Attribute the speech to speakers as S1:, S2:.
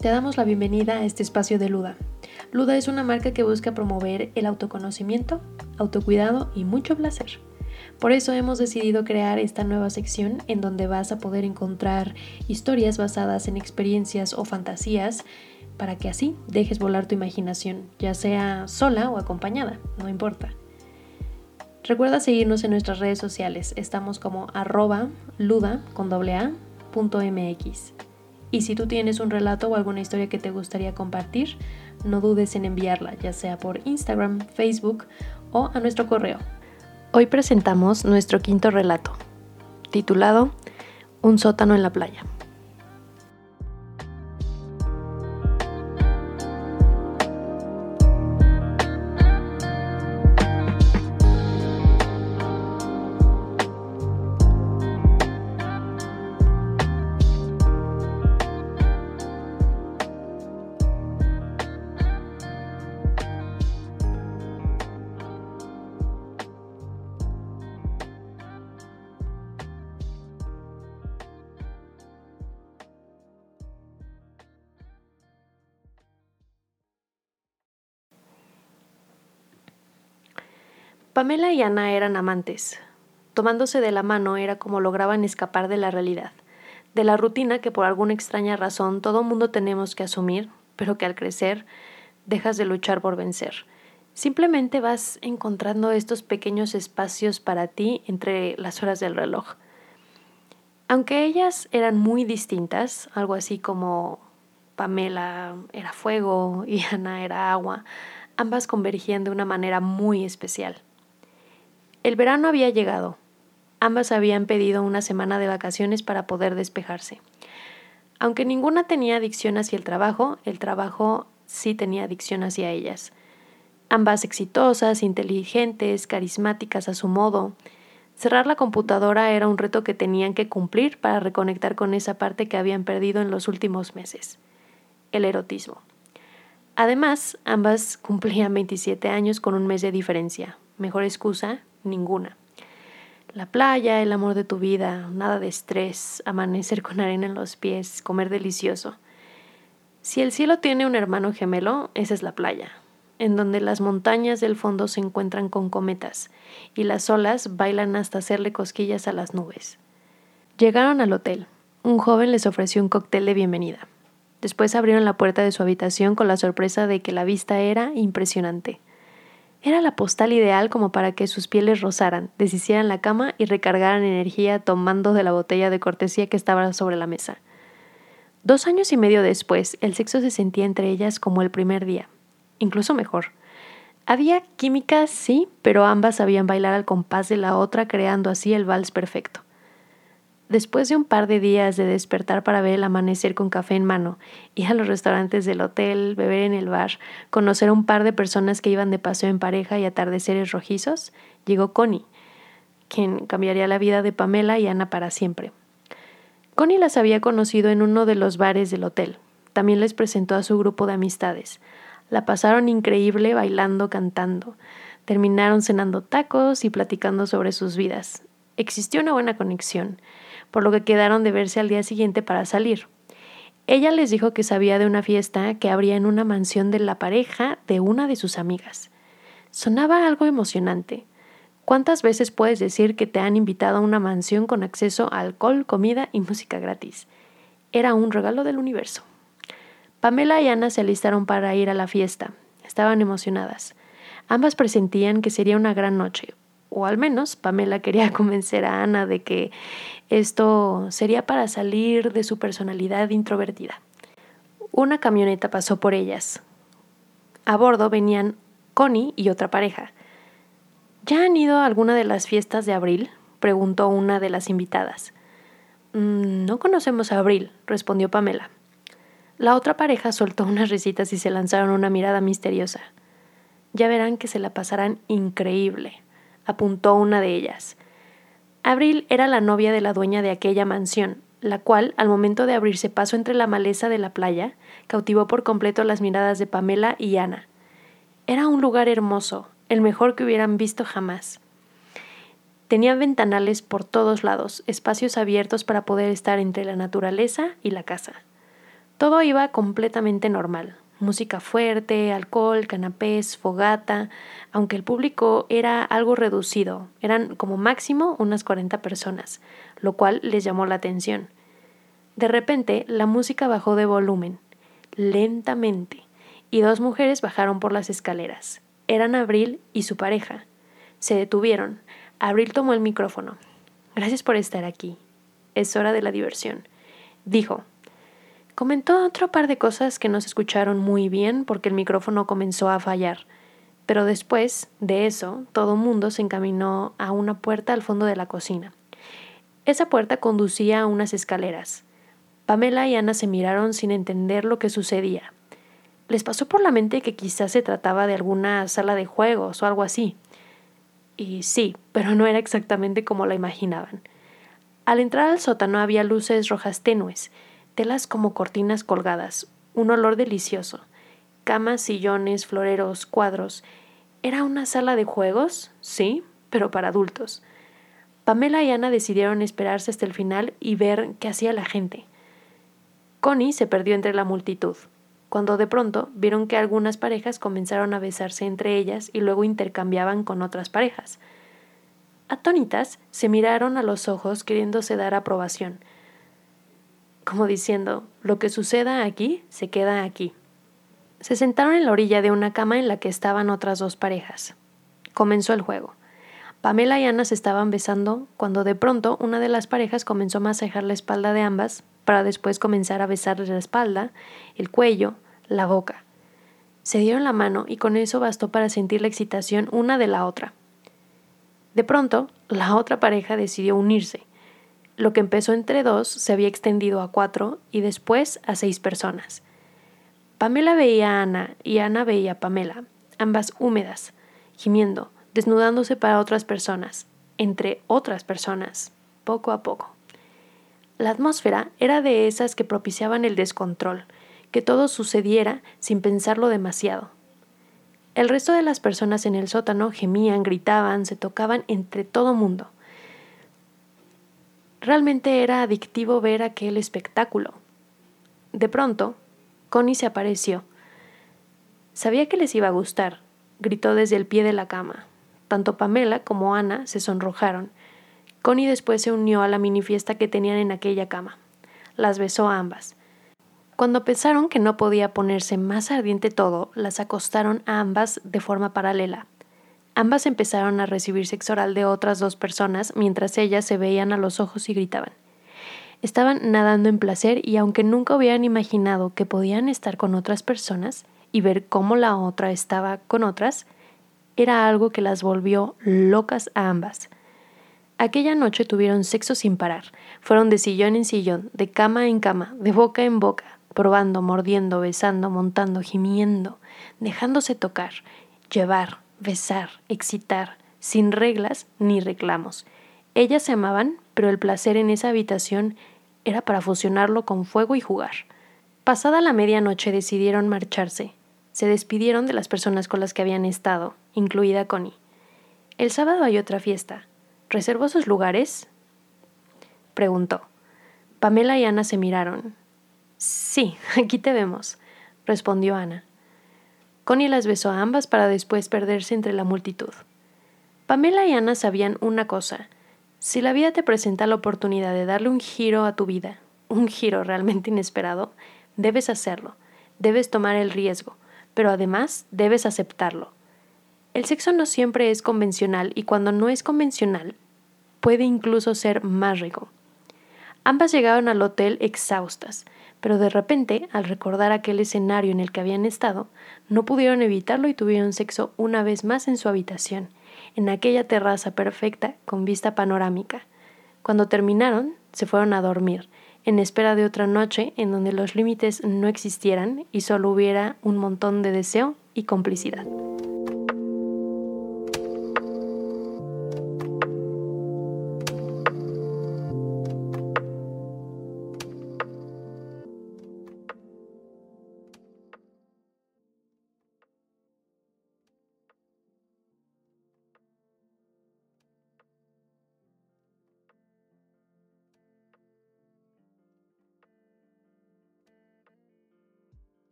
S1: Te damos la bienvenida a este espacio de Luda. Luda es una marca que busca promover el autoconocimiento, autocuidado y mucho placer. Por eso hemos decidido crear esta nueva sección en donde vas a poder encontrar historias basadas en experiencias o fantasías para que así dejes volar tu imaginación, ya sea sola o acompañada, no importa. Recuerda seguirnos en nuestras redes sociales, estamos como arroba luda con a, mx. Y si tú tienes un relato o alguna historia que te gustaría compartir, no dudes en enviarla, ya sea por Instagram, Facebook o a nuestro correo. Hoy presentamos nuestro quinto relato, titulado Un sótano en la playa. Pamela y Ana eran amantes. Tomándose de la mano era como lograban escapar de la realidad, de la rutina que por alguna extraña razón todo mundo tenemos que asumir, pero que al crecer dejas de luchar por vencer. Simplemente vas encontrando estos pequeños espacios para ti entre las horas del reloj. Aunque ellas eran muy distintas, algo así como Pamela era fuego y Ana era agua, ambas convergían de una manera muy especial. El verano había llegado. Ambas habían pedido una semana de vacaciones para poder despejarse. Aunque ninguna tenía adicción hacia el trabajo, el trabajo sí tenía adicción hacia ellas. Ambas exitosas, inteligentes, carismáticas a su modo. Cerrar la computadora era un reto que tenían que cumplir para reconectar con esa parte que habían perdido en los últimos meses, el erotismo. Además, ambas cumplían 27 años con un mes de diferencia. Mejor excusa ninguna. La playa, el amor de tu vida, nada de estrés, amanecer con arena en los pies, comer delicioso. Si el cielo tiene un hermano gemelo, esa es la playa, en donde las montañas del fondo se encuentran con cometas y las olas bailan hasta hacerle cosquillas a las nubes. Llegaron al hotel. Un joven les ofreció un cóctel de bienvenida. Después abrieron la puerta de su habitación con la sorpresa de que la vista era impresionante. Era la postal ideal como para que sus pieles rozaran, deshicieran la cama y recargaran energía tomando de la botella de cortesía que estaba sobre la mesa. Dos años y medio después, el sexo se sentía entre ellas como el primer día, incluso mejor. Había química, sí, pero ambas sabían bailar al compás de la otra, creando así el vals perfecto. Después de un par de días de despertar para ver el amanecer con café en mano, ir a los restaurantes del hotel, beber en el bar, conocer a un par de personas que iban de paseo en pareja y atardeceres rojizos, llegó Connie, quien cambiaría la vida de Pamela y Ana para siempre. Connie las había conocido en uno de los bares del hotel. También les presentó a su grupo de amistades. La pasaron increíble bailando, cantando. Terminaron cenando tacos y platicando sobre sus vidas. Existió una buena conexión por lo que quedaron de verse al día siguiente para salir. Ella les dijo que sabía de una fiesta que habría en una mansión de la pareja de una de sus amigas. Sonaba algo emocionante. ¿Cuántas veces puedes decir que te han invitado a una mansión con acceso a alcohol, comida y música gratis? Era un regalo del universo. Pamela y Ana se alistaron para ir a la fiesta. Estaban emocionadas. Ambas presentían que sería una gran noche, o al menos Pamela quería convencer a Ana de que esto sería para salir de su personalidad introvertida. Una camioneta pasó por ellas. A bordo venían Connie y otra pareja. ¿Ya han ido a alguna de las fiestas de abril? preguntó una de las invitadas. Mm, no conocemos a Abril, respondió Pamela. La otra pareja soltó unas risitas y se lanzaron una mirada misteriosa. Ya verán que se la pasarán increíble, apuntó una de ellas. Abril era la novia de la dueña de aquella mansión, la cual, al momento de abrirse paso entre la maleza de la playa, cautivó por completo las miradas de Pamela y Ana. Era un lugar hermoso, el mejor que hubieran visto jamás. Tenía ventanales por todos lados, espacios abiertos para poder estar entre la naturaleza y la casa. Todo iba completamente normal. Música fuerte, alcohol, canapés, fogata, aunque el público era algo reducido, eran como máximo unas 40 personas, lo cual les llamó la atención. De repente, la música bajó de volumen, lentamente, y dos mujeres bajaron por las escaleras. Eran Abril y su pareja. Se detuvieron. Abril tomó el micrófono. Gracias por estar aquí. Es hora de la diversión. Dijo. Comentó otro par de cosas que no se escucharon muy bien porque el micrófono comenzó a fallar. Pero después de eso, todo mundo se encaminó a una puerta al fondo de la cocina. Esa puerta conducía a unas escaleras. Pamela y Ana se miraron sin entender lo que sucedía. Les pasó por la mente que quizás se trataba de alguna sala de juegos o algo así. Y sí, pero no era exactamente como la imaginaban. Al entrar al sótano había luces rojas tenues, telas como cortinas colgadas, un olor delicioso, camas, sillones, floreros, cuadros. ¿Era una sala de juegos? Sí, pero para adultos. Pamela y Ana decidieron esperarse hasta el final y ver qué hacía la gente. Connie se perdió entre la multitud cuando de pronto vieron que algunas parejas comenzaron a besarse entre ellas y luego intercambiaban con otras parejas. Atónitas se miraron a los ojos queriéndose dar aprobación, como diciendo, lo que suceda aquí se queda aquí. Se sentaron en la orilla de una cama en la que estaban otras dos parejas. Comenzó el juego. Pamela y Ana se estaban besando cuando de pronto una de las parejas comenzó a masajear la espalda de ambas para después comenzar a besarles la espalda, el cuello, la boca. Se dieron la mano y con eso bastó para sentir la excitación una de la otra. De pronto, la otra pareja decidió unirse. Lo que empezó entre dos se había extendido a cuatro y después a seis personas. Pamela veía a Ana y Ana veía a Pamela, ambas húmedas, gimiendo, desnudándose para otras personas, entre otras personas, poco a poco. La atmósfera era de esas que propiciaban el descontrol, que todo sucediera sin pensarlo demasiado. El resto de las personas en el sótano gemían, gritaban, se tocaban entre todo mundo. Realmente era adictivo ver aquel espectáculo. De pronto, Connie se apareció. Sabía que les iba a gustar, gritó desde el pie de la cama. Tanto Pamela como Ana se sonrojaron Connie después se unió a la mini fiesta que tenían en aquella cama. Las besó a ambas. Cuando pensaron que no podía ponerse más ardiente todo, las acostaron a ambas de forma paralela. Ambas empezaron a recibir sexo oral de otras dos personas mientras ellas se veían a los ojos y gritaban. Estaban nadando en placer y aunque nunca hubieran imaginado que podían estar con otras personas y ver cómo la otra estaba con otras, era algo que las volvió locas a ambas. Aquella noche tuvieron sexo sin parar. Fueron de sillón en sillón, de cama en cama, de boca en boca, probando, mordiendo, besando, montando, gimiendo, dejándose tocar, llevar, besar, excitar, sin reglas ni reclamos. Ellas se amaban, pero el placer en esa habitación era para fusionarlo con fuego y jugar. Pasada la medianoche decidieron marcharse. Se despidieron de las personas con las que habían estado, incluida Connie. El sábado hay otra fiesta. ¿Reservó sus lugares? preguntó. Pamela y Ana se miraron. Sí, aquí te vemos, respondió Ana. Connie las besó a ambas para después perderse entre la multitud. Pamela y Ana sabían una cosa. Si la vida te presenta la oportunidad de darle un giro a tu vida, un giro realmente inesperado, debes hacerlo, debes tomar el riesgo, pero además debes aceptarlo. El sexo no siempre es convencional y cuando no es convencional, puede incluso ser más rico. Ambas llegaron al hotel exhaustas, pero de repente, al recordar aquel escenario en el que habían estado, no pudieron evitarlo y tuvieron sexo una vez más en su habitación, en aquella terraza perfecta con vista panorámica. Cuando terminaron, se fueron a dormir, en espera de otra noche en donde los límites no existieran y solo hubiera un montón de deseo y complicidad.